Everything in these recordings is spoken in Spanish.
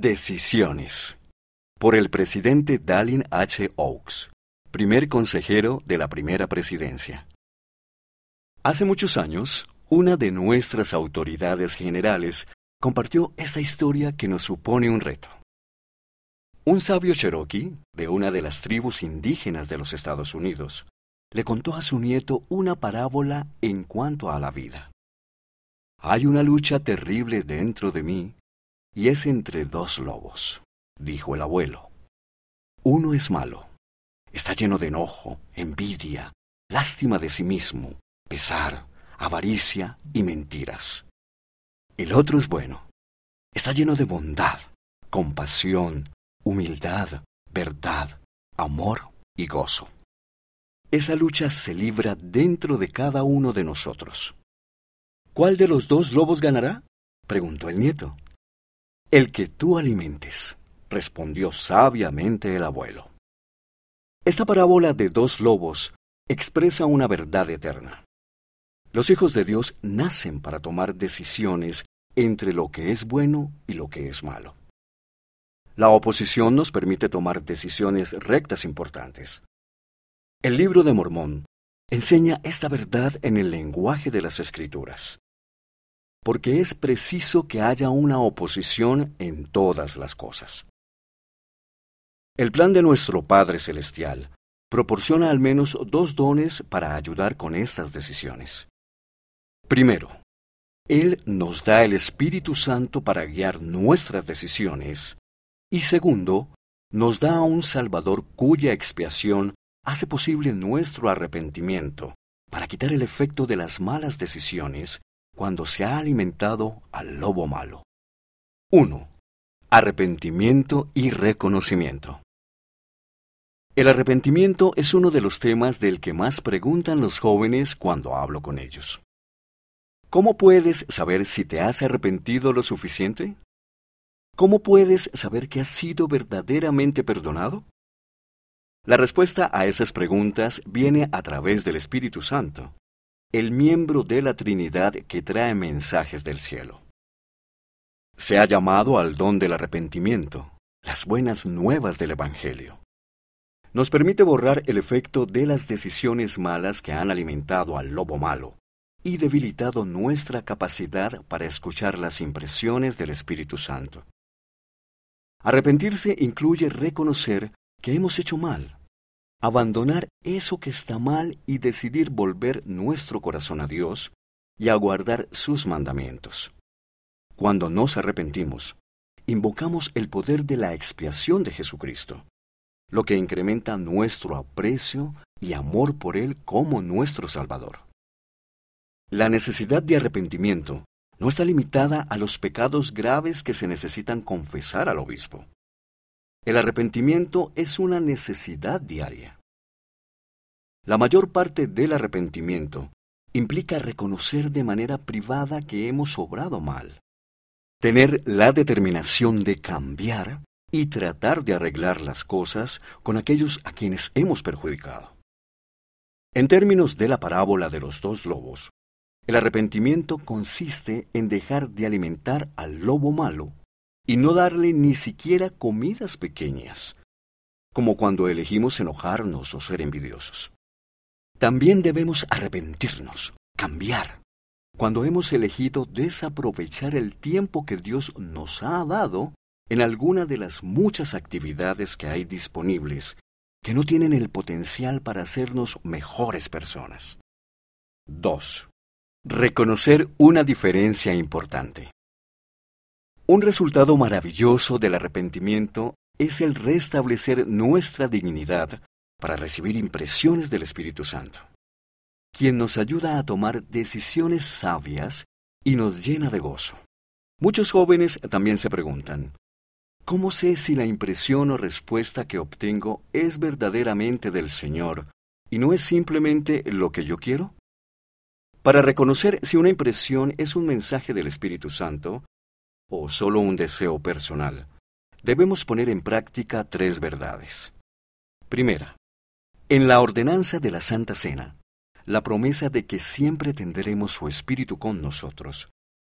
Decisiones. Por el presidente Dallin H. Oaks, primer consejero de la primera presidencia. Hace muchos años, una de nuestras autoridades generales compartió esta historia que nos supone un reto. Un sabio cherokee, de una de las tribus indígenas de los Estados Unidos, le contó a su nieto una parábola en cuanto a la vida. Hay una lucha terrible dentro de mí y es entre dos lobos, dijo el abuelo. Uno es malo, está lleno de enojo, envidia, lástima de sí mismo, pesar, avaricia y mentiras. El otro es bueno, está lleno de bondad, compasión, humildad, verdad, amor y gozo. Esa lucha se libra dentro de cada uno de nosotros. ¿Cuál de los dos lobos ganará? preguntó el nieto. El que tú alimentes, respondió sabiamente el abuelo. Esta parábola de dos lobos expresa una verdad eterna. Los hijos de Dios nacen para tomar decisiones entre lo que es bueno y lo que es malo. La oposición nos permite tomar decisiones rectas importantes. El libro de Mormón enseña esta verdad en el lenguaje de las escrituras porque es preciso que haya una oposición en todas las cosas. El plan de nuestro Padre Celestial proporciona al menos dos dones para ayudar con estas decisiones. Primero, Él nos da el Espíritu Santo para guiar nuestras decisiones. Y segundo, nos da a un Salvador cuya expiación hace posible nuestro arrepentimiento para quitar el efecto de las malas decisiones cuando se ha alimentado al lobo malo. 1. Arrepentimiento y reconocimiento. El arrepentimiento es uno de los temas del que más preguntan los jóvenes cuando hablo con ellos. ¿Cómo puedes saber si te has arrepentido lo suficiente? ¿Cómo puedes saber que has sido verdaderamente perdonado? La respuesta a esas preguntas viene a través del Espíritu Santo, el miembro de la Trinidad que trae mensajes del cielo. Se ha llamado al don del arrepentimiento, las buenas nuevas del Evangelio. Nos permite borrar el efecto de las decisiones malas que han alimentado al lobo malo y debilitado nuestra capacidad para escuchar las impresiones del Espíritu Santo. Arrepentirse incluye reconocer que hemos hecho mal abandonar eso que está mal y decidir volver nuestro corazón a Dios y aguardar sus mandamientos. Cuando nos arrepentimos, invocamos el poder de la expiación de Jesucristo, lo que incrementa nuestro aprecio y amor por Él como nuestro Salvador. La necesidad de arrepentimiento no está limitada a los pecados graves que se necesitan confesar al obispo. El arrepentimiento es una necesidad diaria. La mayor parte del arrepentimiento implica reconocer de manera privada que hemos obrado mal, tener la determinación de cambiar y tratar de arreglar las cosas con aquellos a quienes hemos perjudicado. En términos de la parábola de los dos lobos, el arrepentimiento consiste en dejar de alimentar al lobo malo y no darle ni siquiera comidas pequeñas, como cuando elegimos enojarnos o ser envidiosos. También debemos arrepentirnos, cambiar, cuando hemos elegido desaprovechar el tiempo que Dios nos ha dado en alguna de las muchas actividades que hay disponibles que no tienen el potencial para hacernos mejores personas. 2. Reconocer una diferencia importante. Un resultado maravilloso del arrepentimiento es el restablecer nuestra dignidad para recibir impresiones del Espíritu Santo, quien nos ayuda a tomar decisiones sabias y nos llena de gozo. Muchos jóvenes también se preguntan, ¿cómo sé si la impresión o respuesta que obtengo es verdaderamente del Señor y no es simplemente lo que yo quiero? Para reconocer si una impresión es un mensaje del Espíritu Santo, o solo un deseo personal, debemos poner en práctica tres verdades. Primera, en la ordenanza de la Santa Cena, la promesa de que siempre tendremos su Espíritu con nosotros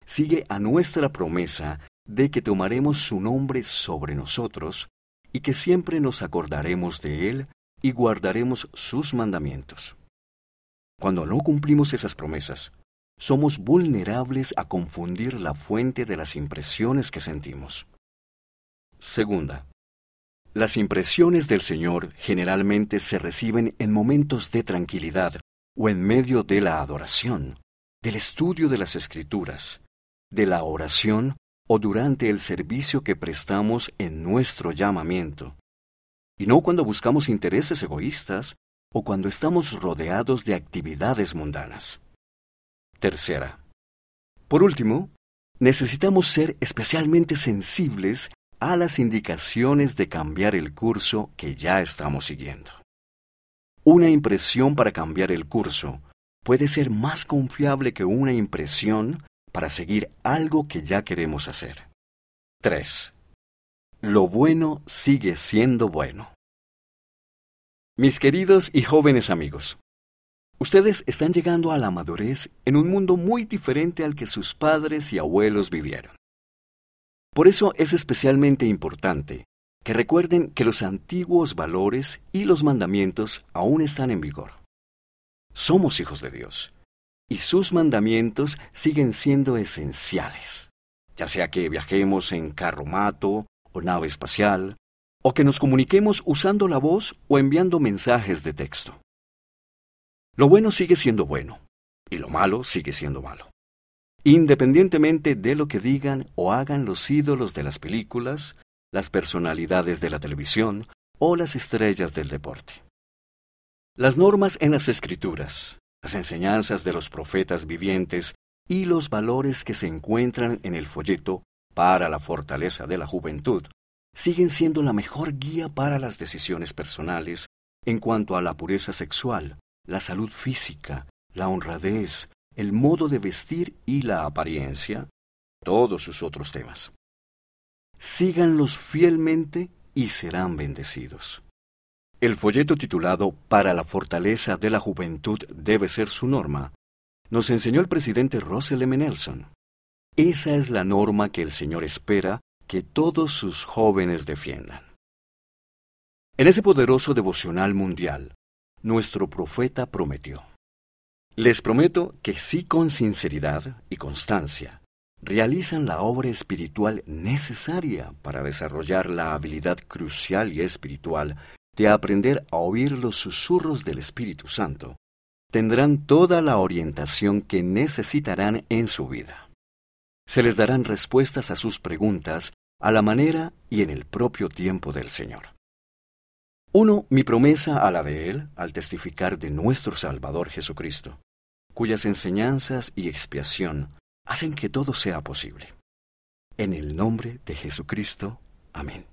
sigue a nuestra promesa de que tomaremos su nombre sobre nosotros y que siempre nos acordaremos de él y guardaremos sus mandamientos. Cuando no cumplimos esas promesas, somos vulnerables a confundir la fuente de las impresiones que sentimos. Segunda, las impresiones del Señor generalmente se reciben en momentos de tranquilidad o en medio de la adoración, del estudio de las Escrituras, de la oración o durante el servicio que prestamos en nuestro llamamiento, y no cuando buscamos intereses egoístas o cuando estamos rodeados de actividades mundanas. Tercera. Por último, necesitamos ser especialmente sensibles a las indicaciones de cambiar el curso que ya estamos siguiendo. Una impresión para cambiar el curso puede ser más confiable que una impresión para seguir algo que ya queremos hacer. 3. Lo bueno sigue siendo bueno. Mis queridos y jóvenes amigos, ustedes están llegando a la madurez en un mundo muy diferente al que sus padres y abuelos vivieron. Por eso es especialmente importante que recuerden que los antiguos valores y los mandamientos aún están en vigor. Somos hijos de Dios y sus mandamientos siguen siendo esenciales, ya sea que viajemos en carromato o nave espacial, o que nos comuniquemos usando la voz o enviando mensajes de texto. Lo bueno sigue siendo bueno, y lo malo sigue siendo malo. Independientemente de lo que digan o hagan los ídolos de las películas, las personalidades de la televisión o las estrellas del deporte. Las normas en las escrituras, las enseñanzas de los profetas vivientes y los valores que se encuentran en el folleto para la fortaleza de la juventud siguen siendo la mejor guía para las decisiones personales en cuanto a la pureza sexual, la salud física, la honradez, el modo de vestir y la apariencia, todos sus otros temas. Síganlos fielmente y serán bendecidos. El folleto titulado Para la fortaleza de la juventud debe ser su norma, nos enseñó el presidente Russell M. Nelson. Esa es la norma que el Señor espera que todos sus jóvenes defiendan. En ese poderoso devocional mundial, nuestro profeta prometió. Les prometo que si con sinceridad y constancia realizan la obra espiritual necesaria para desarrollar la habilidad crucial y espiritual de aprender a oír los susurros del Espíritu Santo, tendrán toda la orientación que necesitarán en su vida. Se les darán respuestas a sus preguntas a la manera y en el propio tiempo del Señor. Uno, mi promesa a la de Él al testificar de nuestro Salvador Jesucristo, cuyas enseñanzas y expiación hacen que todo sea posible. En el nombre de Jesucristo. Amén.